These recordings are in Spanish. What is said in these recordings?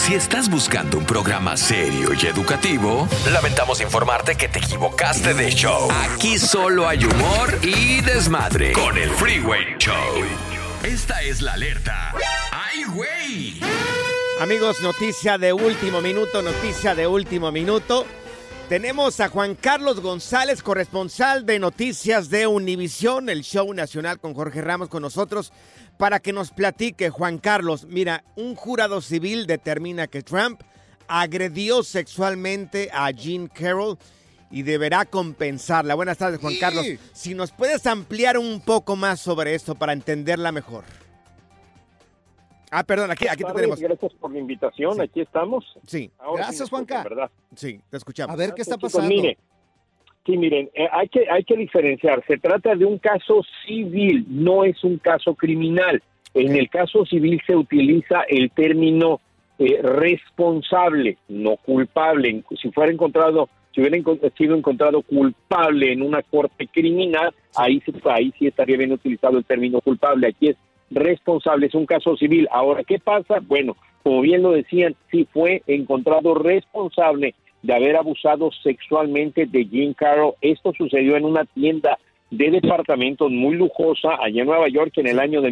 Si estás buscando un programa serio y educativo, lamentamos informarte que te equivocaste de show. Aquí solo hay humor y desmadre con el Freeway Show. Esta es la alerta. ¡Ay, güey! Amigos, noticia de último minuto, noticia de último minuto. Tenemos a Juan Carlos González, corresponsal de noticias de Univisión, el show nacional con Jorge Ramos con nosotros, para que nos platique. Juan Carlos, mira, un jurado civil determina que Trump agredió sexualmente a Jean Carroll y deberá compensarla. Buenas tardes, Juan Carlos. Si nos puedes ampliar un poco más sobre esto para entenderla mejor. Ah, perdón, aquí, aquí te tenemos. Gracias por la invitación, Sí. aquí estamos. Sí, Ahora Gracias, sí Juanca. ¿verdad? sí, te escuchamos. A ver qué está Chicos, pasando. mire, sí, miren, eh, hay, que, hay que diferenciar. Se trata de un caso civil, no es un caso criminal. En el caso civil se utiliza el término eh, responsable, no culpable. Si fuera encontrado, si hubiera sido encontrado culpable en una corte criminal, ahí, se- ahí sí estaría bien utilizado el término culpable. Aquí es responsable, es un caso civil. Ahora, ¿qué pasa? Bueno, como bien lo decían, sí fue encontrado responsable de haber abusado sexualmente de Jean Carroll. Esto sucedió en una tienda de departamentos muy lujosa allá en Nueva York en el año de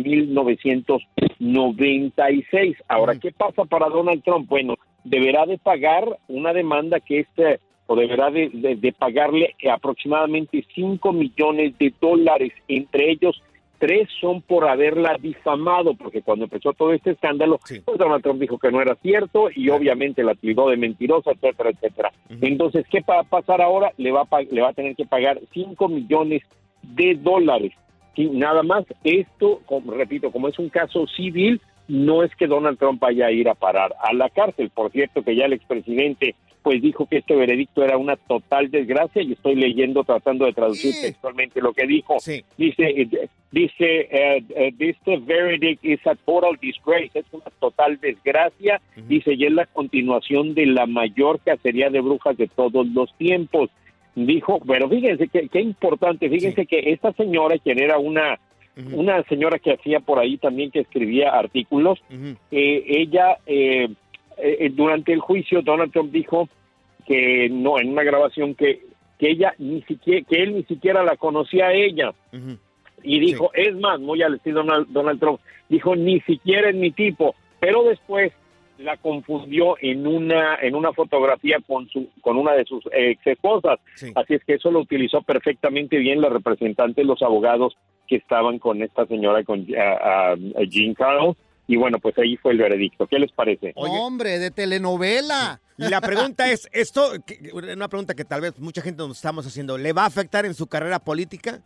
1996. Ahora, ¿qué pasa para Donald Trump? Bueno, deberá de pagar una demanda que este o deberá de, de- de pagarle aproximadamente 5 millones de dólares, entre ellos tres son por haberla difamado, porque cuando empezó todo este escándalo, Sí. pues Donald Trump dijo que no era cierto y obviamente la tildó de mentirosa, etcétera, etcétera. Entonces, ¿qué va a pasar ahora? Le va a, le va a tener que pagar 5 millones de dólares. Sí, nada más, esto, como, repito, como es un caso civil, no es que Donald Trump vaya a ir a parar a la cárcel. Por cierto, que ya el expresidente pues dijo que este veredicto era una total desgracia y estoy leyendo, tratando de traducir Sí. textualmente lo que dijo. Sí. Dice, dice, eh, eh, this verdict is a total disgrace, es una total desgracia, dice, y es la continuación de la mayor cacería de brujas de todos los tiempos. Dijo, pero fíjense qué, qué importante, fíjense que esta señora, quien era una, una señora que hacía por ahí también, que escribía artículos, eh, ella, eh, eh, durante el juicio, Donald Trump dijo que no, en una grabación, que, que ella ni siquiera, que él ni siquiera la conocía a ella. Y dijo, es más, muy al estilo Donald, Donald Trump, dijo, ni siquiera es mi tipo, pero después la confundió en una en una fotografía con su con una de sus ex esposas. Así es que eso lo utilizó perfectamente bien la representante los abogados que estaban con esta señora con a Jean Carroll y bueno, pues ahí fue el veredicto. ¿Qué les parece? Hombre, de telenovela. La pregunta es, esto, una pregunta que tal vez mucha gente nos estamos haciendo, ¿le va a afectar en su carrera política?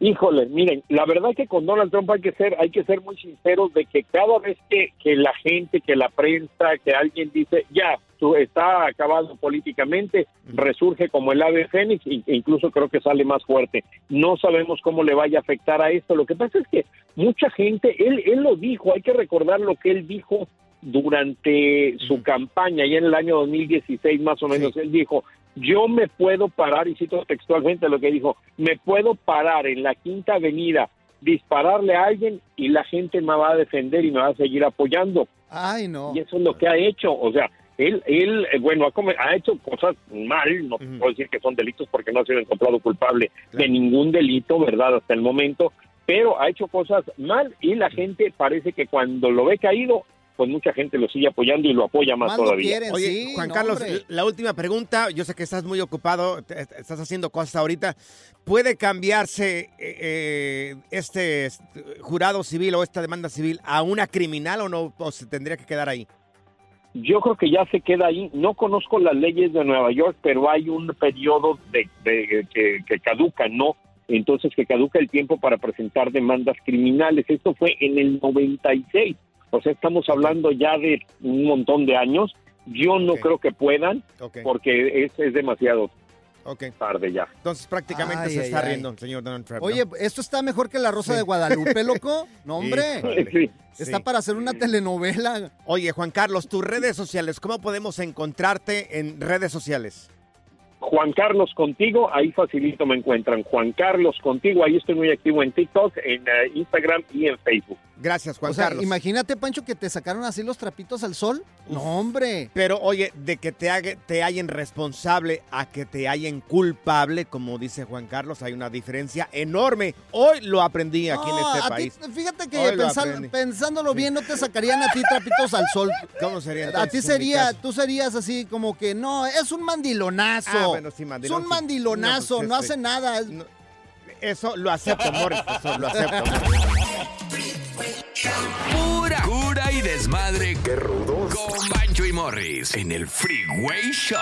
Híjole, miren, la verdad que con Donald Trump hay que ser, hay que ser muy sinceros de que cada vez que, que la gente, que la prensa, que alguien dice ya está acabado políticamente, resurge como el ave fénix e incluso creo que sale más fuerte. No sabemos cómo le vaya a afectar a esto. Lo que pasa es que mucha gente, él, él lo dijo, hay que recordar lo que él dijo durante su campaña, ya en el año 2016 más o menos, él dijo, yo me puedo parar, y cito textualmente lo que dijo, me puedo parar en la Quinta Avenida, dispararle a alguien y la gente me va a defender y me va a seguir apoyando. Ay, no. Y eso es lo que ha hecho, o sea, él, él eh, bueno, ha, come- ha hecho cosas mal, no puedo decir que son delitos porque no ha sido encontrado culpable de ningún delito, ¿verdad? Hasta el momento, pero ha hecho cosas mal y la gente parece que cuando lo ve caído, pues mucha gente lo sigue apoyando y lo apoya más, todavía. Oye, Juan Carlos, la última pregunta, yo sé que estás muy ocupado, te- estás haciendo cosas ahorita. ¿Puede cambiarse eh, eh, este est- jurado civil o esta demanda civil a una criminal o no? ¿O se tendría que quedar ahí? Yo creo que ya se queda ahí. No conozco las leyes de Nueva York, pero hay un periodo de, de- que, que caduca, ¿no? Entonces que caduca el tiempo para presentar demandas criminales. Esto fue en el 96. O sea, estamos hablando ya de un montón de años. Yo no creo que puedan, porque es, es demasiado Ok. tarde ya. Entonces prácticamente Ay, se ay, está ay. riendo el señor Donald Trump. ¿no? Oye, esto está mejor que La Rosa de Guadalupe, loco. No, hombre. Híjole. Sí. Está Sí. para hacer una telenovela. Oye, Juan Carlos, tus redes sociales, ¿cómo podemos encontrarte en redes sociales? Juan Carlos Contigo, ahí facilito me encuentran. Juan Carlos Contigo, ahí estoy muy activo en TikTok, en eh, Instagram y en Facebook. Gracias, Juan o sea, Carlos. imagínate, Pancho, que te sacaron así los trapitos al sol. No, hombre. Pero oye, de que te, haga- te hallen responsable a que te hallen culpable, como dice Juan Carlos, hay una diferencia enorme. Hoy lo aprendí aquí en este a ti- país. fíjate que pensándolo bien, no te sacarían a ti trapitos al sol. ¿Cómo sería A ti sería, tú serías así como que, no, es un mandilonazo. Ah, bueno, sí, mandilón, Es un mandilonazo, No, no, pues, este- hace nada. es- Eso lo acepto, Morris, eso lo acepto. Pura cura y desmadre. Qué rudos. Con Bancho y Morris en el Freeway Show.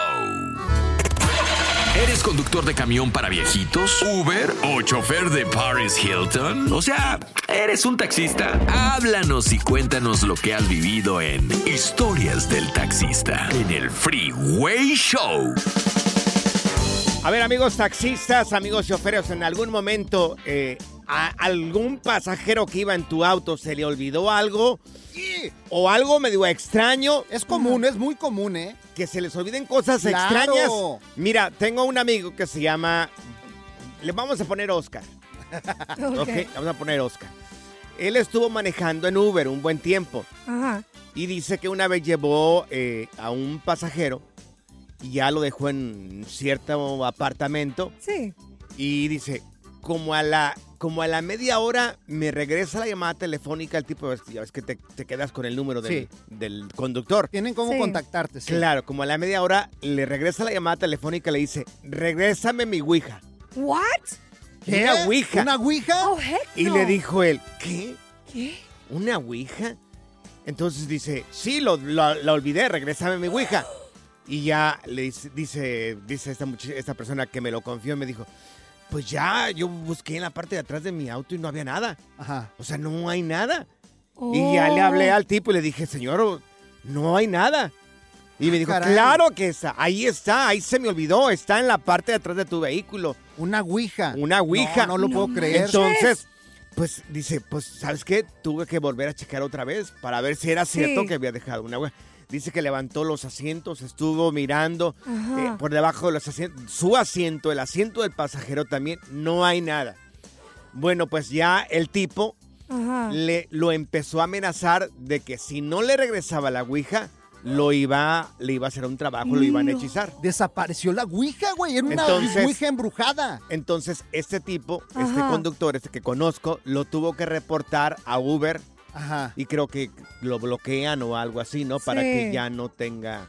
¿Eres conductor de camión para viejitos? ¿Uber? ¿O chofer de Paris Hilton? O sea, ¿eres un taxista? Háblanos y cuéntanos lo que has vivido en Historias del Taxista en el Freeway Show. A ver, amigos taxistas, amigos choferes, en algún momento eh, a algún pasajero que iba en tu auto se le olvidó algo o algo medio extraño. Es común, es muy común, ¿eh? Que se les olviden cosas Claro. extrañas. Mira, tengo un amigo que se llama. Le vamos a poner Oscar. ok, vamos a poner Oscar. Él estuvo manejando en Uber un buen tiempo. Ajá. Y dice que una vez llevó eh, a un pasajero y ya lo dejó en cierto apartamento. Sí. Y dice, como a la, como a la media hora me regresa la llamada telefónica el tipo, ya ves que te, te quedas con el número del, del conductor. Tienen cómo Sí. contactarte, sí. Claro, como a la media hora le regresa la llamada telefónica y le dice, regrésame mi ouija. What? ¿Qué? Una ouija. ¿Una ouija? Oh, heck Y no. le dijo él, ¿qué? ¿Qué? ¿Una ouija? Entonces dice, sí, lo, lo- la olvidé, regrésame mi ouija. Y ya le dice, dice, dice esta, esta persona que me lo confió, me dijo, pues ya, yo busqué en la parte de atrás de mi auto y no había nada. Ajá. O sea, no hay nada. Y ya le Oh. hablé al tipo y le dije, señor, no hay nada. Y me dijo, caray. claro que está, ahí está, ahí se me olvidó, está en la parte de atrás de tu vehículo. Una ouija. Una ouija. No, no lo No puedo creer. Entonces, pues dice, pues, ¿sabes qué? Tuve que volver a checar otra vez para ver si era cierto Sí. que había dejado una ouija. Dice que levantó los asientos, estuvo mirando eh, por debajo de los asientos, su asiento, el asiento del pasajero también, no hay nada. Bueno, pues ya el tipo Ajá. le, lo empezó a amenazar de que si no le regresaba la ouija, lo iba, le iba a hacer un trabajo, lo iban a hechizar. Desapareció la ouija, güey. Era una Entonces- ouija embrujada. Entonces, este tipo, este conductor, este que conozco, lo tuvo que reportar a Uber Ajá. y creo que lo bloquean o algo así, ¿no? Para Sí. que ya no tenga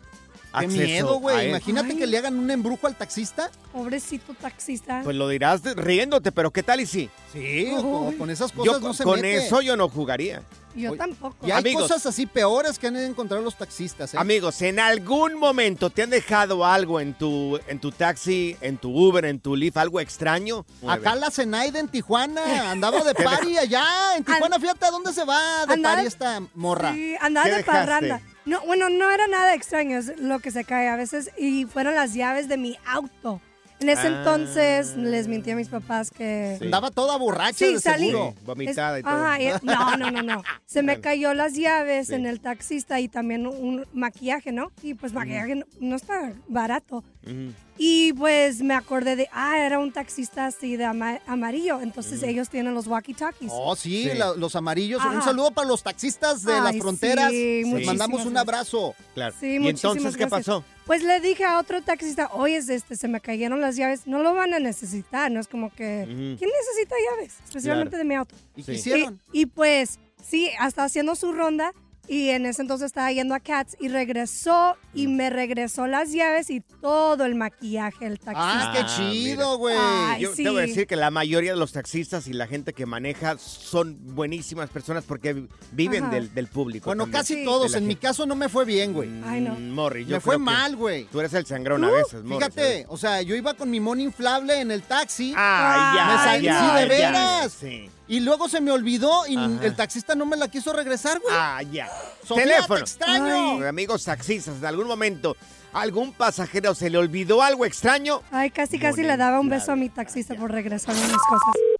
Qué miedo, güey. Imagínate Ay. que le hagan un embrujo al taxista. Pobrecito taxista. Pues lo dirás de- riéndote, pero ¿qué tal y sí? Sí, con, con esas Yo cosas con, no se con mete. eso yo no jugaría. Yo Oye, tampoco. Y hay Amigos. cosas así peores que han encontrado los taxistas, ¿eh? Amigos, en algún momento te han dejado algo en tu, en tu taxi, en tu Uber, en tu Lyft, algo extraño. Mueve. Acá la Zenaida en Tijuana andaba de party allá. En Tijuana, fíjate a dónde se va de party esta morra. Sí, andaba ¿Qué de dejaste? parranda. No, bueno, no era nada extraño, es lo que se cae a veces. Y fueron las llaves de mi auto. En ese Ah. entonces les mentí a mis papás que... Sí. Andaba toda borracha Sí, de salí. seguro. Sí, vomitada y todo. Ajá, y- no, no, no, no. Se me cayó las llaves Sí. en el taxista y también un maquillaje, ¿no? Y pues maquillaje no, no está barato. Ujú. Y pues me acordé de, ah, era un taxista así de ama- amarillo. Entonces ellos tienen los walkie-talkies. Oh, sí, Sí. la- los amarillos. Un saludo para los taxistas de las fronteras. sí, Les muchísimas mandamos un abrazo. Claro. Sí, ¿Y entonces qué gracias. pasó? Pues le dije a otro taxista, oye, este, se me cayeron las llaves, no lo van a necesitar, no es como que. ¿quién necesita llaves? Especialmente Claro. de mi auto. ¿Y Sí. qué hicieron? Y, y, pues, sí, hasta haciendo su ronda y en ese entonces estaba yendo a Cats y regresó y Mm. me regresó las llaves y todo el maquillaje del taxista. Ah, qué Ah, chido, güey. Ay, Yo sí. te voy a decir que la mayoría de los taxistas y la gente que maneja son buenísimas personas porque viven Ajá. del, del público. Bueno, también. casi Sí. todos. En mi caso no me fue bien, güey. Ay, no. Mm, Morri, yo Me fue mal, güey. Tú eres el sangrón a veces, Morri. Fíjate, o sea, yo iba con mi mono inflable en el taxi Ay, ya, Me salí, ya, sí, de ya, veras. Sí. Y luego se me olvidó y Ajá. el taxista no me la quiso regresar, güey. Ah, ya. Sofía, Teléfono. te extraño. Ay, Amigos taxistas, en algún momento, ¿algún pasajero se le olvidó algo extraño? Ay, casi, casi le daba un beso a mi taxista por regresarme mis cosas.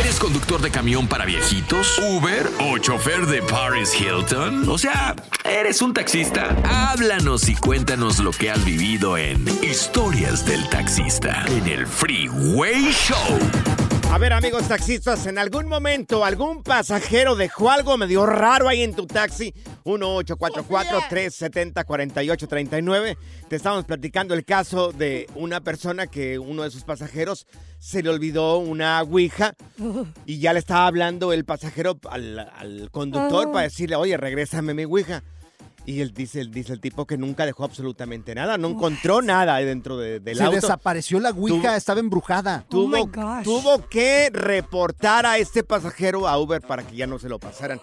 ¿Eres conductor de camión para viejitos? ¿Uber? ¿O chofer de Paris Hilton? O sea, ¿eres un taxista? Háblanos y cuéntanos lo que has vivido en Historias del Taxista en el Freeway Show. A ver, amigos taxistas, en algún momento algún pasajero dejó algo medio raro ahí en tu taxi. 1-844-370-4839. Te estamos platicando el caso de una persona que uno de sus pasajeros se le olvidó una ouija y ya le estaba hablando el pasajero al, al conductor para decirle, oye, regrésame mi ouija. Y él dice, él dice el tipo que nunca dejó absolutamente nada, no encontró nada ahí dentro de- del Se auto. desapareció la ouija, estaba embrujada. Oh my tuvo, gosh. tuvo que reportar a este pasajero a Uber para que ya no se lo pasaran.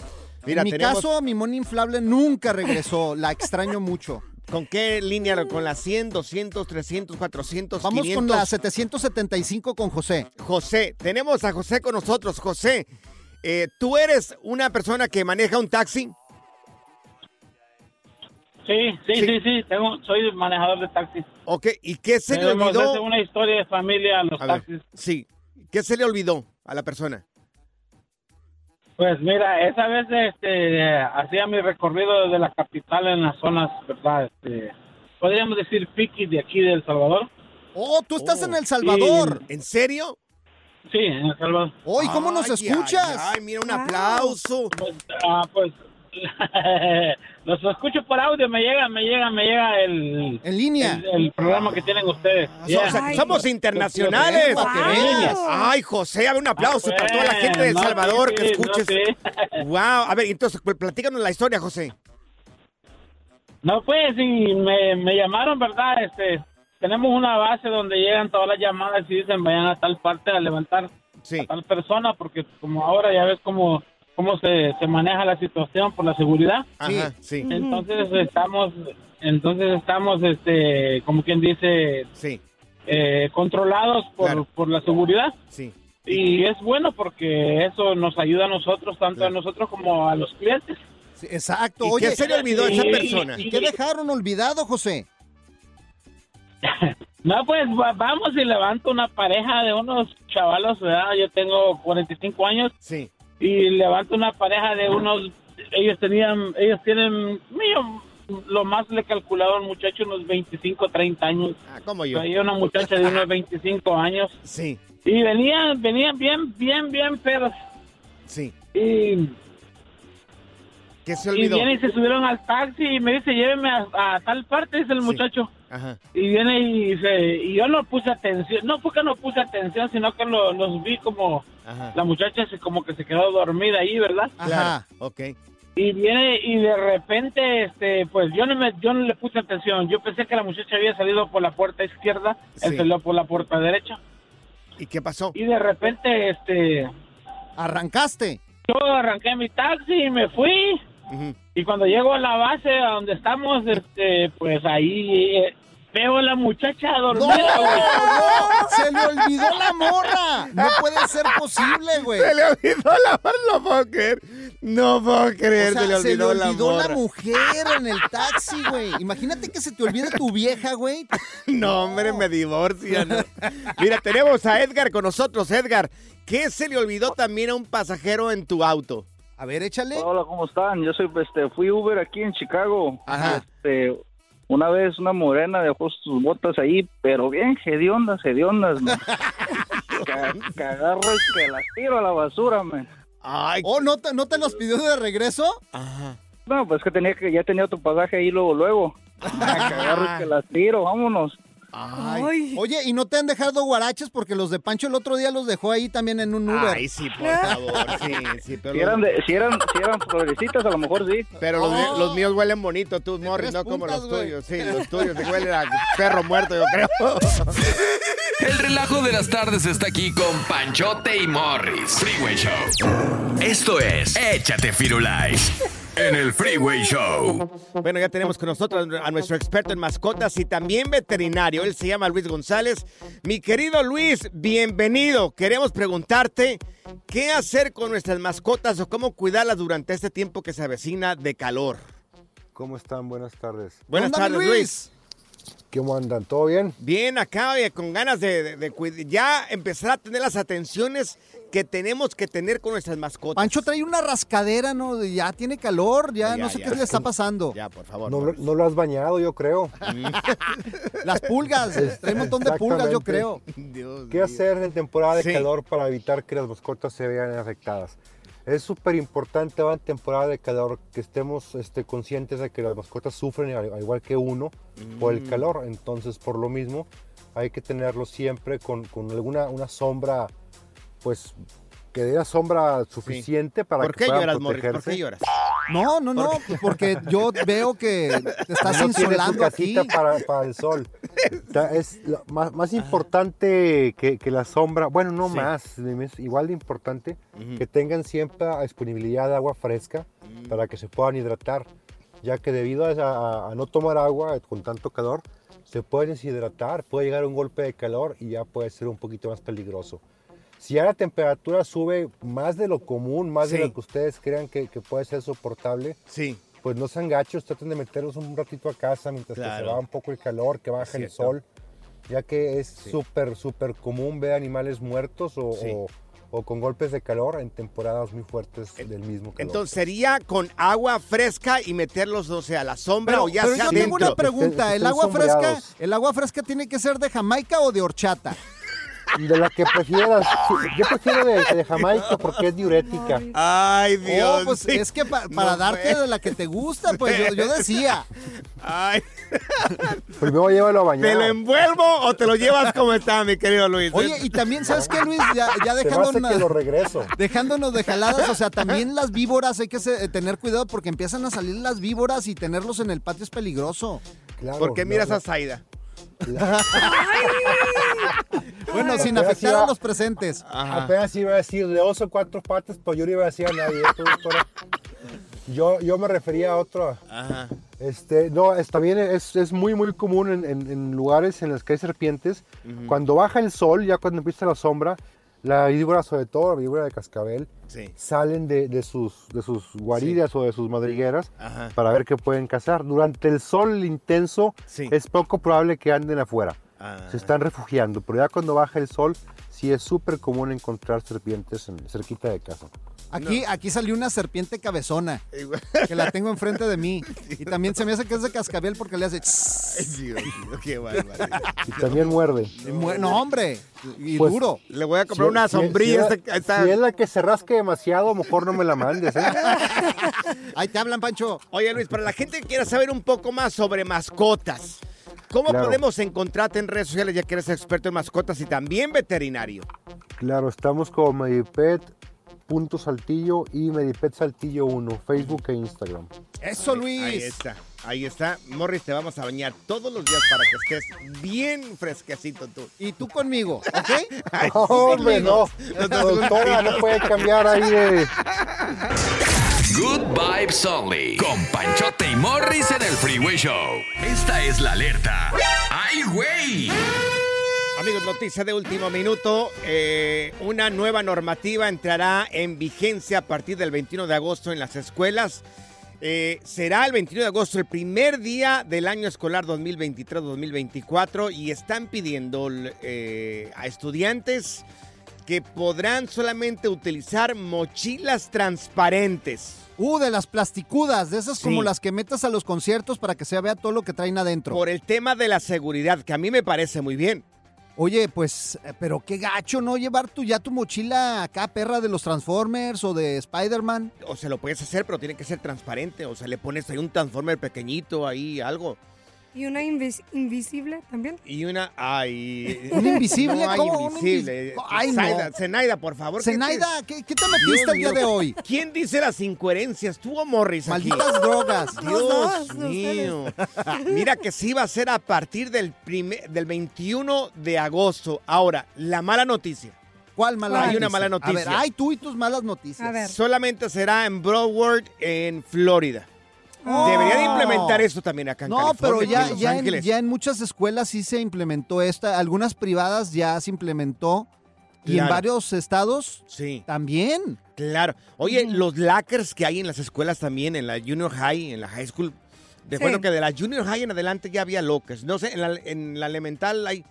Mira, en mi tenemos caso, mi mono inflable nunca regresó. La extraño mucho. con qué línea, con la 100, 200, 300, 400, Vamos 500. con la 775 con José. José, tenemos a José con nosotros. José, eh, ¿tú eres una persona que maneja un taxi? Sí, sí, Sí. sí, sí, tengo, soy manejador de taxis. Ok, ¿y qué se le olvidó? una historia de familia a los A ver, taxis. sí, ¿qué se le olvidó a la persona? Pues mira, esa vez este, hacía mi recorrido desde la capital en las zonas, ¿verdad? Este, podríamos decir piqui de aquí de El Salvador. Oh, tú estás en El Salvador. ¿En serio? Sí, en El Salvador. Oh, ¿y cómo nos Ay, escuchas? Ay, ay, mira, un aplauso. Pues, ah, pues los escucho por audio, me llega, me llega, me llega el... En línea. El, el programa que tienen ustedes. Yeah. sea, somos internacionales. Ay, José, a ver, un aplauso Ah, para toda la gente de El no, Salvador sí, que sí, escuches. no, sí. Wow, a ver, entonces, pues, platícanos la historia, José. No, pues, sí, me, me llamaron, ¿verdad? Este, tenemos una base donde llegan todas las llamadas y dicen vayan a tal parte a levantar a tal persona, porque como ahora ya ves cómo, cómo se, se maneja la situación por la seguridad. Ajá, sí. Entonces estamos, entonces estamos, este, como quien dice, sí. eh, controlados por, por la seguridad. Sí. Y es bueno porque eso nos ayuda a nosotros, tanto a nosotros como a los clientes. Sí, exacto. ¿Y Oye, qué se le olvidó a esa y- persona? ¿Y qué dejaron olvidado, José? No, pues va- vamos y levanto una pareja de unos chavalos, ¿verdad? Yo tengo 45 años. Sí. Y levanto una pareja de unos, ellos tenían, ellos tienen, mío, lo más le he calculado al muchacho unos 25, 30 años. Ah, como yo. Traía una muchacha de unos 25 años. Sí. Y venían, venían bien, bien, bien pedos. Sí. Y, ¿Qué se y olvidó? viene y se subieron al taxi y me dice, lléveme a, a tal parte, dice el muchacho. Ajá. Y viene y dice, y yo no puse atención, no fue que no puse atención, sino que lo- los vi como, Ajá. la muchacha se como que se quedó dormida ahí, ¿verdad? Claro. Ok. Y viene y de repente, este, pues yo no me, yo no le puse atención, yo pensé que la muchacha había salido por la puerta izquierda, él Sí. salió por la puerta derecha. ¿Y qué pasó? Y de repente, este, ¿Arrancaste? yo arranqué mi taxi y me fui. Y cuando llego a la base a donde estamos, este, pues ahí eh, veo a la muchacha dormida, ¡No! güey. ¡No! ¡Se le olvidó la morra! No puede ser posible, güey. Se le olvidó la morra, no puedo creer. No puedo creer, O sea, se le olvidó, la, morra. mujer en el taxi, güey. Imagínate que se te olvide tu vieja, güey. No, hombre, me divorcian. Mira, tenemos a Edgar con nosotros. Edgar, ¿qué se le olvidó también a un pasajero en tu auto? A ver, échale. Hola, ¿cómo están? Yo soy, este, fui Uber aquí en Chicago. Ajá. Este, una vez una morena dejó sus botas ahí, pero bien hediondas, hediondas, man. Ca- que agarro y que las tiro a la basura, man. Ay. Oh, ¿no te, ¿no te los pidió de regreso? Ajá. No, pues que tenía que, ya tenía otro pasaje ahí luego, luego. que agarro y que las tiro, vámonos. Ay. Oye, ¿y no te han dejado guaraches? Porque los de Pancho el otro día los dejó ahí también en un Uber. Ay, sí, por favor. Sí, sí, pero. Si eran, de- si eran, si eran progresitas, a lo mejor sí. Pero los, míos huelen bonito, tú, Morris, no como los tuyos. Sí, los tuyos te huelen a perro muerto, yo creo. El relajo de las tardes está aquí con Panchote y Morris. Freeway Show. Esto es Échate Firulais en el Freeway Show. Bueno, ya tenemos con nosotros a nuestro experto en mascotas y también veterinario. Él se llama Luis González. Mi querido Luis, bienvenido. Queremos preguntarte qué hacer con nuestras mascotas o cómo cuidarlas durante este tiempo que se avecina de calor. ¿Cómo están? Buenas tardes. Buenas tardes, Luis. ¿Cómo andan? ¿Todo bien? Bien, acá oye, con ganas de, de- de ya empezar a tener las atenciones que tenemos que tener con nuestras mascotas. Pancho trae una rascadera, ¿no? Ya tiene calor, ya, Ya, no sé ya. qué le está pasando. Ya, por favor. No, lo- no lo has bañado, yo creo. Las pulgas, trae un montón de pulgas, yo creo. Dios ¿Qué mío. hacer en temporada de Sí. calor para evitar que las mascotas se vean afectadas? Es súper importante ahora en temporada de calor que estemos este, conscientes de que las mascotas sufren al, al igual que uno por el Mm. calor. Entonces, por lo mismo, hay que tenerlo siempre con, con alguna una sombra, pues, que dé la sombra suficiente para ¿Por que qué puedan lloras, Morris? ¿Por protegerse. qué lloras? No, no, no, porque yo veo que te estás no tiene su insolando aquí. para, para el sol. O sea, es lo más, más importante que, que la sombra, bueno, no Sí. más, es igual de importante Ujú. que tengan siempre a disponibilidad de agua fresca Mm. para que se puedan hidratar, ya que debido a, a- a no tomar agua con tanto calor, se pueden deshidratar, puede llegar un golpe de calor y ya puede ser un poquito más peligroso. Si ya la temperatura sube más de lo común, más Sí. de lo que ustedes crean que, que puede ser soportable, Sí. pues no sean gachos, traten de meterlos un ratito a casa mientras que se va un poco el calor, que baja el sol, ya que es súper, súper común ver animales muertos o, Sí. o- o con golpes de calor en temporadas muy fuertes del mismo calor. Entonces sería con agua fresca y meterlos, no sé, a la sombra Pero, o ya pero sea yo tengo dentro. una pregunta. Estén- ¿El agua fresca, el agua fresca tiene que ser de Jamaica o de horchata? De la que prefieras. Yo prefiero de, de Jamaica porque es diurética. Ay, Oh, pues es que pa- para No, darte de la que te gusta, pues yo, yo decía. Ay, Primero llévalo a ¿te lo bañar. envuelvo o te lo llevas como está, mi querido Luis? Oye, y también, ¿sabes qué, Luis? Ya, ya dejándonos, que lo regreso. dejándonos de jaladas, o sea, también las víboras hay que se- tener cuidado porque empiezan a salir las víboras y tenerlos en el patio es peligroso. Claro, ¿Por qué miras no. a Zaida? Bueno, sin afectar a los presentes. Apenas iba a decir de oso cuatro patas, pero yo no iba a decir a nadie. ¿eh? Yo, yo me refería a otro. Ajá. Este, no, está bien, es, es muy, muy común en, en- en lugares en los que hay serpientes. Cuando baja el sol, ya cuando empieza la sombra, la víbora, sobre todo la víbora de cascabel, Sí. salen de, de sus, de sus guaridas o de sus madrigueras Ajá. para ver qué pueden cazar. Durante el sol intenso Sí. es poco probable que anden afuera. Ah. Se están refugiando, pero ya cuando baja el sol, sí es súper común encontrar serpientes en- cerquita de casa. Aquí, aquí salió una serpiente cabezona que la tengo enfrente de mí. Y también se me hace que es de cascabel porque le hace... Ay, Dios qué barbaridad. Y también muerde. No, hombre. Y Pues, duro. Le voy a comprar Si- una si- sombrilla. Si, esta- es- esta- si es la que se rasque demasiado, a lo mejor no me la mandes. ¿eh? Ahí te hablan, Pancho. Oye, Luis, para la gente que quiera saber un poco más sobre mascotas, ¿cómo Claro. podemos encontrarte en redes sociales ya que eres experto en mascotas y también veterinario? Claro, estamos con Medipet. Punto Saltillo y Medipet Saltillo 1, Facebook e Instagram. Eso, Luis. Ahí está, ahí está. Morris, te vamos a bañar todos los días para que estés bien fresquecito tú. Y tú conmigo, ¿ok? Ay, No, hombre, no. Doctora, no puede cambiar ahí de... Good Vibes Only. Con Panchote y Morris en el Freeway Show. Esta es la alerta. ¡Ay, güey! Amigos, noticia de último minuto. eh, una nueva normativa entrará en vigencia a partir del 21 de agosto en las escuelas. Eh, será el 21 de agosto el primer día del año escolar 2023-2024 y están pidiendo eh, a estudiantes que podrán solamente utilizar mochilas transparentes. Uh, de las plasticudas, de esas como las que metas a los conciertos para que se vea todo lo que traen adentro. Por el tema de la seguridad, que a mí me parece muy bien. Oye, pues, eh, pero qué gacho, ¿no? Llevar tu, ya tu mochila acá, perra de los Transformers o de Spider-Man. O sea, lo puedes hacer, pero tiene que ser transparente. O sea, le pones ahí un transformer pequeñito, ahí algo. ¿Y una invis- invisible también? Y una. Ay. ¿Un invisible? No ¿Cómo un invisible. invis- Ay, no. Zenaida, Zenaida, por favor. ¿qué te- Zenaida, ¿qué, qué te Dios metiste el día mío, de hoy? ¿Quién dice las incoherencias? ¿Tú o Morris aquí? Malditas drogas. Los Dios mío. Mira que sí va a ser a partir del, primer, del 21 de agosto. Ahora, la mala noticia. ¿Cuál mala Hay noticia? una mala A noticia. ver, ay, tú y tus malas noticias. A ver. Solamente será en Broward, en Florida. Oh. Debería de implementar eso también acá en No, California, pero aquí ya, en ya, en, Ángeles. ya en muchas escuelas sí se implementó esta, algunas privadas ya se implementó y en varios estados Sí. también. Claro. Oye, los lockers que hay en las escuelas también, en la junior high, en la high school. Recuerdo Sí. que de la junior high en adelante ya había lockers. No sé, en la, en la elemental hay,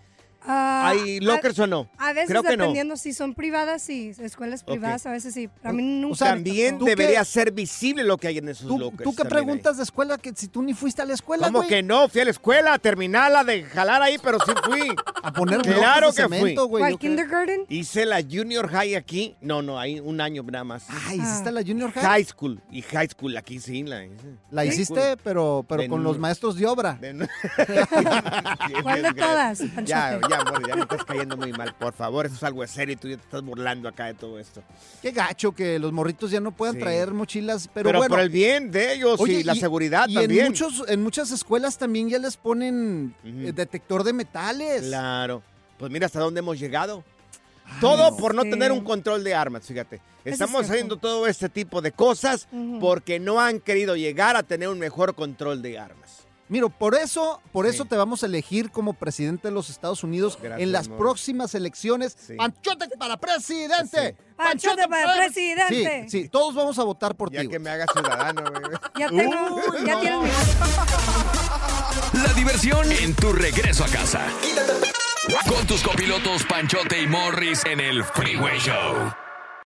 Ah, hay lockers o no. A veces Creo que no. dependiendo si son privadas, sí, escuelas privadas, a veces sí. A mí nunca sea, me También ¿tú debería ser visible lo que hay en esos ¿Tú, lockers. tú qué preguntas de escuela que si tú ni fuiste a la escuela, ¿Cómo güey? que no? Fui a la escuela a terminarla de jalar ahí, pero sí fui. A poner Claro que fui. cemento, güey. ¿Cuál, kindergarten? Hice la junior high aquí. No, no, hay un año nada más. Ah, ¿hiciste la junior high? High school. Y high school aquí sí la hice. La hiciste, school. pero, pero De con los maestros de obra. De no- ¿Cuál de todas? Ya, ya, amor, ya me estás cayendo muy mal. Por favor, eso es algo de serio y tú ya te estás burlando acá de todo esto. Qué gacho que los morritos ya no puedan Sí. traer mochilas, pero, Pero, bueno. por el bien de ellos Oye, y la seguridad y también. En, muchos, en muchas escuelas también ya les ponen eh, detector de metales. Claro. Pues mira hasta dónde hemos llegado. Todo por no tener un control de armas, fíjate. es Estamos haciendo todo este tipo de cosas porque no han querido llegar a tener un mejor control de armas. Mira, por eso, por Sí. eso te vamos a elegir como presidente de los Estados Unidos Gracias, en las amor. próximas elecciones. Sí. ¡Panchote para presidente! Sí. ¡Panchote para pre- presidente! Sí, sí, todos vamos a votar por Ya ti. que güey. me haga ciudadano, güey. Ya tengo, Uy, ya no. tienes mi. La diversión en tu regreso a casa. Con tus copilotos Panchote y Morris en el Freeway Show.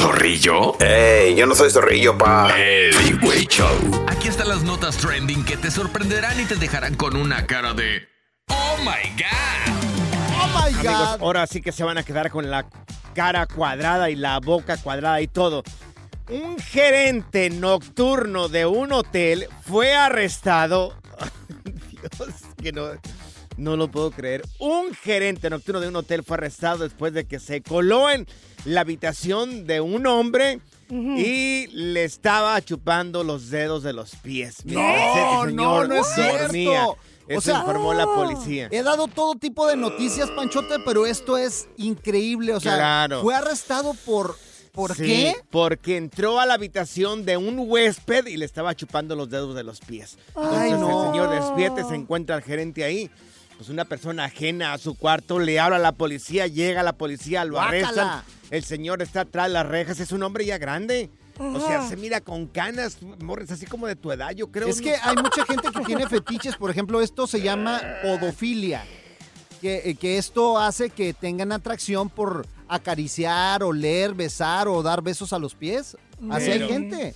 ¿Zorrillo? ¡Ey! Yo no soy zorrillo, pa. El Freeway Show. Aquí están las notas trending que te sorprenderán y te dejarán con una cara de. ¡Oh my God! ¡Oh my God! Amigos, ahora sí que se van a quedar con la cara cuadrada y la boca cuadrada y todo. Un gerente nocturno de un hotel fue arrestado. Dios, que no, no lo puedo creer. Un gerente nocturno de un hotel fue arrestado después de que se coló en la habitación de un hombre y le estaba chupando los dedos de los pies. No, Ese señor no, no es dormía. cierto. Eso informó la policía. He dado todo tipo de noticias, Panchote, pero esto es increíble. O sea, Claro. fue arrestado por. ¿Por Sí, qué? Porque entró a la habitación de un huésped y le estaba chupando los dedos de los pies. Ay, Entonces no. el señor despierta y se encuentra al gerente ahí. Pues una persona ajena a su cuarto le habla a la policía, llega la policía, lo arrestan. El señor está atrás de las rejas, es un hombre ya grande. O sea, se mira con canas, Morris, así como de tu edad, yo creo. Es que hay mucha gente que tiene fetiches, por ejemplo, esto se llama podofilia, que, eh, que esto hace que tengan atracción por acariciar, oler, besar o dar besos a los pies. Así hay gente.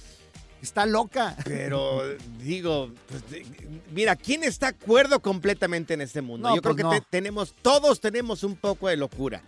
Está loca. Pero digo, pues, de- mira, ¿quién está de acuerdo completamente en este mundo? No, Yo creo pues que no. te- tenemos, todos tenemos un poco de locura,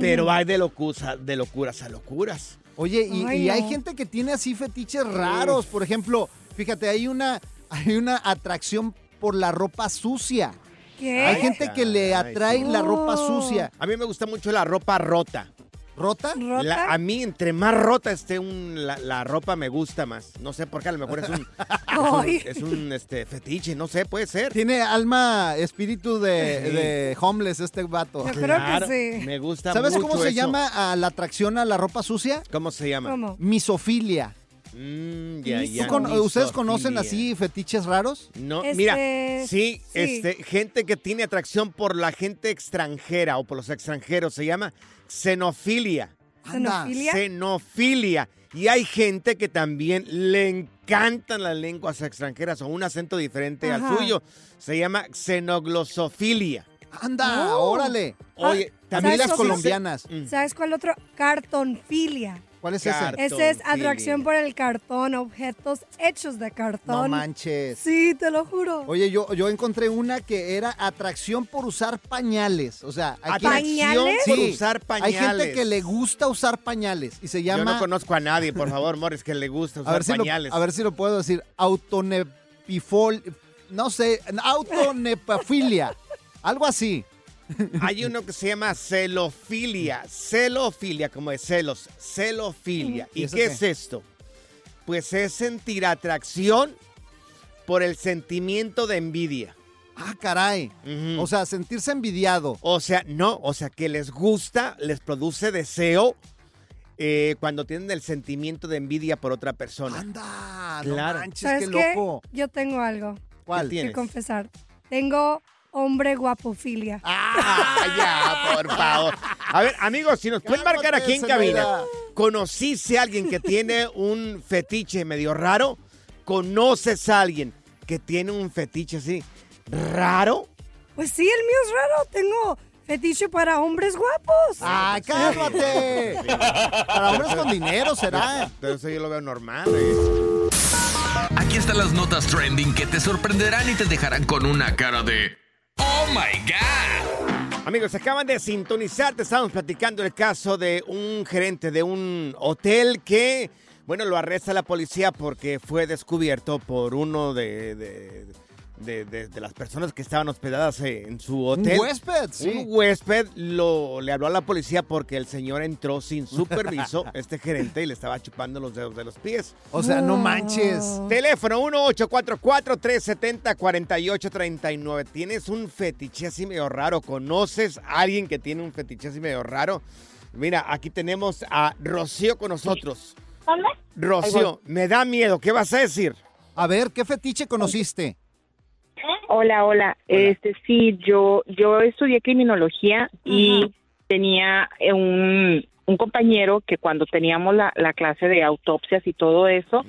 pero Ujú. hay de locuras, de locuras a locuras. Oye, y, Ay, y hay no. gente que tiene así fetiches raros. Por ejemplo, fíjate, hay una, hay una atracción por la ropa sucia. ¿Qué? Hay gente que le atrae sí. la ropa sucia. A mí me gusta mucho la ropa rota. ¿Rota? La- a mí, entre más rota esté un, la, la ropa, me gusta más. No sé por qué, a lo mejor es un, es un, Ay. es un, este, fetiche, no sé, puede ser. Tiene alma, espíritu de, Sí. de homeless este vato. Yo creo que sí. Me gusta ¿Sabes mucho cómo se eso. llama a la atracción a la ropa sucia? ¿Cómo se llama? ¿Cómo? Misofilia. Mm, ya, ¿Tú ya, con- ¿Ustedes conocen así fetiches raros? No, Este, mira, sí, sí. este, gente que tiene atracción por la gente extranjera o por los extranjeros, se llama xenofilia. ¿Xenofilia? Xenofilia. Y hay gente que también le encantan las lenguas extranjeras o un acento diferente Ajá. al suyo. Se llama xenoglosofilia. Anda, Oh. órale. Oye, Ah, también ¿sabes las colombianas. ¿Sabes cuál otro? Cartonfilia. ¿Cuál es ese? Ese es atracción por el cartón, objetos hechos de cartón. No manches. Sí, te lo juro. Oye, yo, yo encontré una que era atracción por usar pañales. O sea, hay quien- Atracción por usar Hay gente pañales. que le gusta usar pañales y se Yo llama. no conozco a nadie, por favor, Morris, que le gusta a, usar ver si lo, pañales. a ver si lo puedo decir. Autonepifol. No sé, autonepafilia. Algo así. Hay uno que se llama celofilia. Celofilia, como de celos. Celofilia. ¿Y ¿Y eso qué qué? es esto? Pues es sentir atracción por el sentimiento de envidia. Ah, caray. O sea, sentirse envidiado. O sea, no, o sea, que les gusta, les produce deseo eh, cuando tienen el sentimiento de envidia por otra persona. Anda, claro. manches, ¿Sabes qué qué? loco. Yo tengo algo ¿Cuál? que tienes? confesar. Tengo hombre guapofilia. Ah, ya, por favor. A ver, amigos, si nos pueden marcar aquí en cabina, ¿conociste a alguien que tiene un fetiche medio raro? ¿Conoces a alguien que tiene un fetiche así raro. Pues sí, el mío es raro. Tengo fetiche para hombres guapos. ¡Ah, cálmate! Para hombres con dinero será. Pero eso yo lo veo normal. ¿eh? Aquí están las notas trending que te sorprenderán y te dejarán con una cara de ¡Oh my God! Amigos, acaban de sintonizar, te estamos platicando el caso de un gerente de un hotel que, bueno, lo arresta la policía porque fue descubierto por uno de, de- de- de- de las personas que estaban hospedadas eh, en su hotel. huésped, sí. Un huésped lo, le habló a la policía porque el señor entró sin superviso, este gerente, y le estaba chupando los dedos de los pies. O sea, no manches. Teléfono 1-844-370-4839. ¿Tienes un fetiche así medio raro? ¿Conoces a alguien que tiene un fetiche así medio raro? Mira, aquí tenemos a Rocío con nosotros. Rocío, me da miedo. ¿Qué vas a decir? A ver, ¿qué fetiche conociste? Hola, hola. Este sí, yo yo estudié criminología y tenía eh, un, un compañero que cuando teníamos la, la clase de autopsias y todo eso,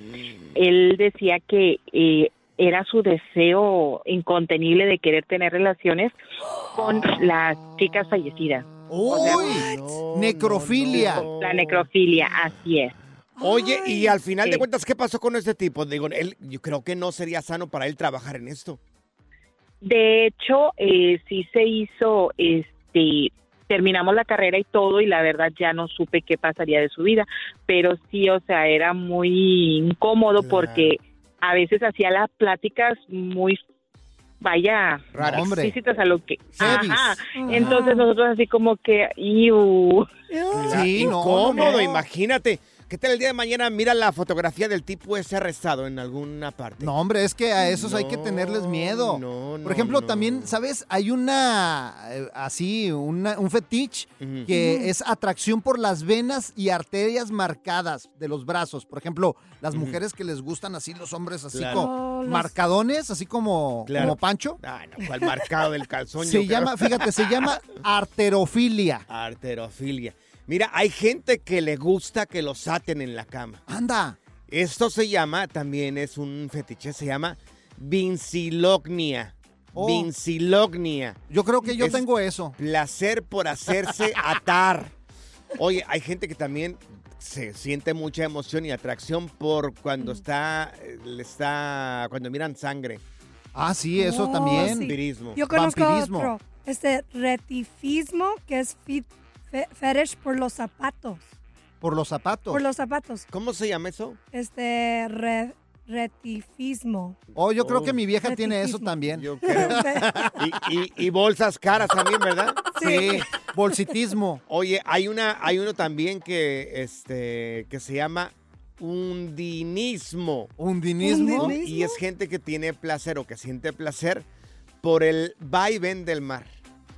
él decía que eh, era su deseo incontenible de querer tener relaciones con las chicas fallecidas. ¡Uy! necrofilia. La necrofilia, así es. Oye, y al final de cuentas, ¿qué pasó con este tipo? Digo, él, yo creo que no sería sano para él trabajar en esto. De hecho, eh, sí se hizo, este, terminamos la carrera y todo, y la verdad ya no supe qué pasaría de su vida, pero sí, o sea, era muy incómodo porque a veces hacía las pláticas muy, vaya, explícitas a lo que, ajá, entonces nosotros así como que, iu. Sí, incómodo, imagínate. ¿Qué tal el día de mañana mira la fotografía del tipo ese arrestado en alguna parte? No, hombre, es que a esos hay que tenerles miedo. Por ejemplo, también, ¿sabes? Hay una, eh, así, una- un fetiche que es atracción por las venas y arterias marcadas de los brazos. Por ejemplo, las mujeres que les gustan así, los hombres así Claro. como Oh, los- marcadones, así como, Claro. como Pancho. Ah, no, ¿cuál marcado del calzón? Se llama, fíjate, se llama arterofilia. Arterofilia. Mira, hay gente que le gusta que los aten en la cama. Anda. Esto se llama, también es un fetiche, se llama vincilognia. Oh. Vincilognia. Yo creo que yo Es tengo eso. Placer por hacerse atar. Oye, hay gente que también se siente mucha emoción y atracción por cuando está, eh, le está, cuando miran sangre. Ah, sí, eso Oh, también. sí. Vampirismo. Yo conozco Vampirismo. otro. Este retifismo, que es fit, fe- fetish por los zapatos. Por los zapatos. Por los zapatos. ¿Cómo se llama eso? Este re- retifismo. Oh, yo creo que mi vieja Retifismo. tiene eso también. Yo creo. Y, y- y bolsas caras también, ¿verdad? Sí, bolsitismo. Oye, hay una, hay uno también que, este, que se llama undinismo. ¿Undinismo? Y es gente que tiene placer o que siente placer por el va y ven del mar.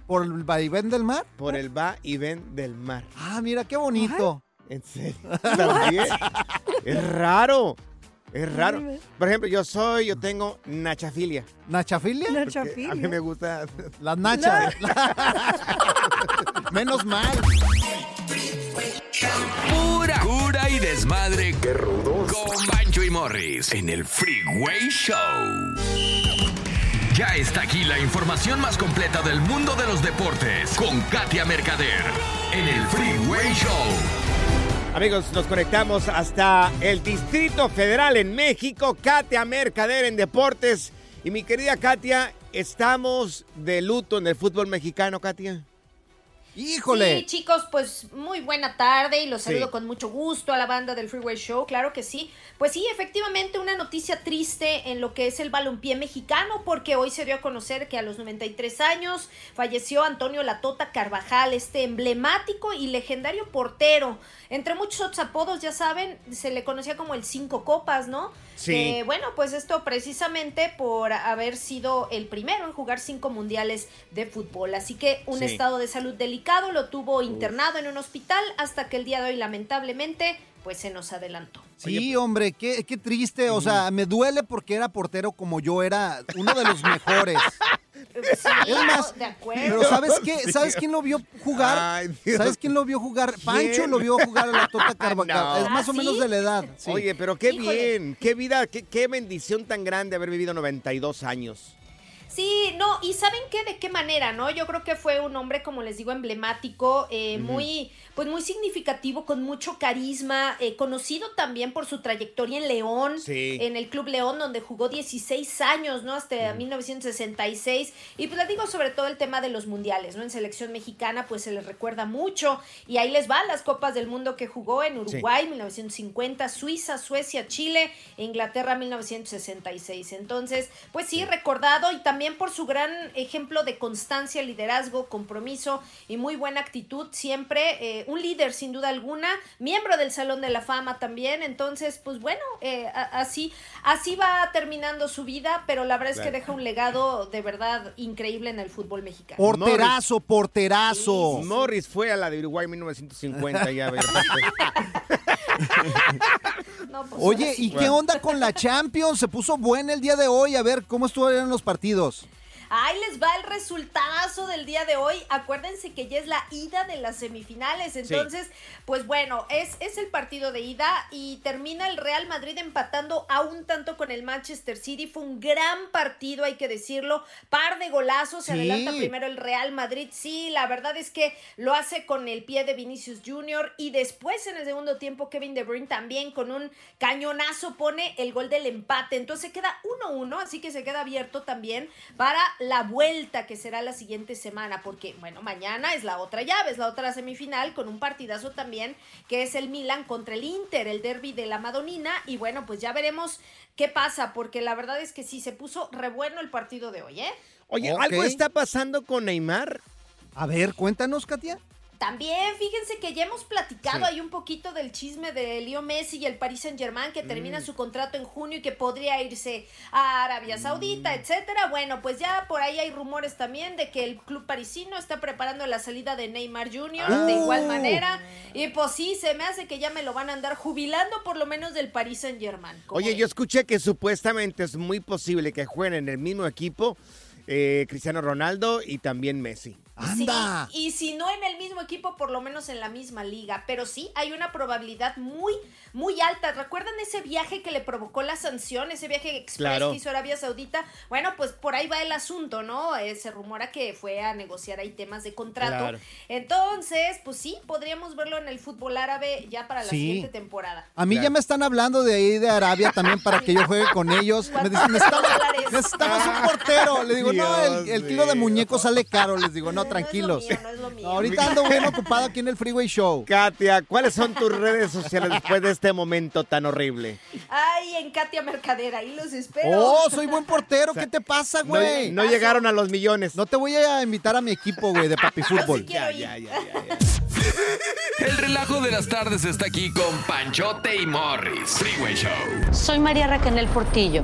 ¿Por el va y ven del mar? Por el va y ven del mar. Ah, mira qué bonito. ¿En serio? También. es raro. Es raro. Por ejemplo, yo soy, yo tengo nachafilia. ¿Nachafilia? Porque A mí me gusta. Las nachas. Menos mal. Pura cura y desmadre. ¡Qué rudos! Con Bancho y Morris en el Freeway Show. Ya está aquí la información más completa del mundo de los deportes con Katia Mercader en el Freeway Show. Amigos, nos conectamos hasta el Distrito Federal en México. Katia Mercader en Deportes. Y mi querida Katia, estamos de luto en el fútbol mexicano, Katia. Híjole. Sí, chicos, pues muy buena tarde y los Sí. saludo con mucho gusto a la banda del Freeway Show, claro que sí. Pues sí, efectivamente una noticia triste en lo que es el balompié mexicano porque hoy se dio a conocer que a los 93 años falleció Antonio Latota Carvajal, este emblemático y legendario portero. Entre muchos otros apodos, ya saben, se le conocía como el Cinco Copas, ¿no? Sí. Que, bueno, pues esto precisamente por haber sido el primero en jugar cinco mundiales de fútbol. Así que un Sí. estado de salud delicado lo tuvo internado en un hospital hasta que el día de hoy lamentablemente pues se nos adelantó. Sí, hombre, qué, qué triste. O sea, me duele porque era portero como yo era uno de los mejores. Sí, Es más, de acuerdo. Pero ¿sabes qué? ¿Sabes quién lo vio jugar? Ay. ¿Sabes quién lo vio jugar? Pancho lo vio jugar a la Tota Carvajal. No. Es más o ¿Ah, menos sí? de la edad. sí. Oye, pero qué Híjole. bien, qué vida, qué, qué bendición tan grande haber vivido 92 años. Sí, no, y ¿saben qué? ¿De qué manera, no? Yo creo que fue un hombre, como les digo, emblemático, eh, muy, pues muy significativo, con mucho carisma, eh, conocido también por su trayectoria en León, Sí. en el Club León, donde jugó 16 años, ¿no? Hasta 1966. Y pues les digo sobre todo el tema de los mundiales, ¿no? En selección mexicana, pues se les recuerda mucho. Y ahí les van las Copas del Mundo que jugó en Uruguay, 1950, Suiza, Suecia, Chile, Inglaterra, 1966. Entonces, pues sí, recordado y también por su gran ejemplo de constancia, liderazgo, compromiso y muy buena actitud, siempre eh, un líder sin duda alguna, miembro del Salón de la Fama también, entonces pues bueno, eh, así, así va terminando su vida, pero la verdad es que deja un legado de verdad increíble en el fútbol mexicano. Porterazo, porterazo. Morris fue a la de Uruguay en 1950 ya. pues, Oye. ¿y qué onda con la Champions? Se puso buena el día de hoy. A ver, ¿cómo estuvieron los partidos? Ahí les va el resultado del día de hoy. Acuérdense que ya es la ida de las semifinales. Entonces, pues bueno, es, es el partido de ida y termina el Real Madrid empatando a un tanto con el Manchester City. Fue un gran partido, hay que decirlo. Par de golazos. Se Sí. adelanta primero el Real Madrid. Sí, la verdad es que lo hace con el pie de Vinicius Jr. Y después en el segundo tiempo, Kevin De Bruyne también con un cañonazo pone el gol del empate. Entonces queda 1-1, así que se queda abierto también para la vuelta que será la siguiente semana, porque bueno, mañana es la otra llave, es la otra semifinal con un partidazo también que es el Milan contra el Inter, el derby de la Madonina y bueno, pues ya veremos qué pasa, porque la verdad es que sí se puso re bueno el partido de hoy, ¿eh? Oye. ¿algo está pasando con Neymar? A ver, cuéntanos, Katia. También fíjense que ya hemos platicado Sí. ahí un poquito del chisme de Leo Messi y el Paris Saint Germain que Mm. termina su contrato en junio y que podría irse a Arabia Saudita, Mm. etcétera. Bueno, pues ya por ahí hay rumores también de que el club parisino está preparando la salida de Neymar Jr. de igual Oh. manera. Y pues sí, se me hace que ya me lo van a andar jubilando por lo menos del Paris Saint Germain. Oye, yo escuché que supuestamente es muy posible que jueguen en el mismo equipo eh, Cristiano Ronaldo y también Messi. ¡Anda! Sí, y si no en el mismo equipo, por lo menos en la misma liga. Pero sí, hay una probabilidad muy, muy alta. ¿Recuerdan ese viaje que le provocó la sanción? Ese viaje express Claro. que hizo Arabia Saudita. Bueno, pues por ahí va el asunto, ¿no? Eh, se rumora que fue a negociar ahí temas de contrato. Claro. Entonces, pues sí, podríamos verlo en el fútbol árabe ya para la Sí. siguiente temporada. A mí ya me están hablando de ahí de Arabia también para que yo juegue con ellos. Me dicen, necesitamos, un portero. Le digo, no, el, el kilo de muñeco sale caro. Les digo, no, tranquilos. No es lo mío, no es lo mío. Ahorita ando bien ocupado aquí en el Freeway Show. Katia, ¿cuáles son tus redes sociales después de este momento tan horrible? Ay, en Katia Mercader, ahí los espero. Oh, soy buen portero. ¿Qué te pasa, güey? no llegaron a los millones. No te voy a invitar a mi equipo, güey, de papi fútbol. Ya, ya, ya, ya. El relajo de las tardes está aquí con Panchote y Morris. Freeway Show. Soy María Raquel Portillo.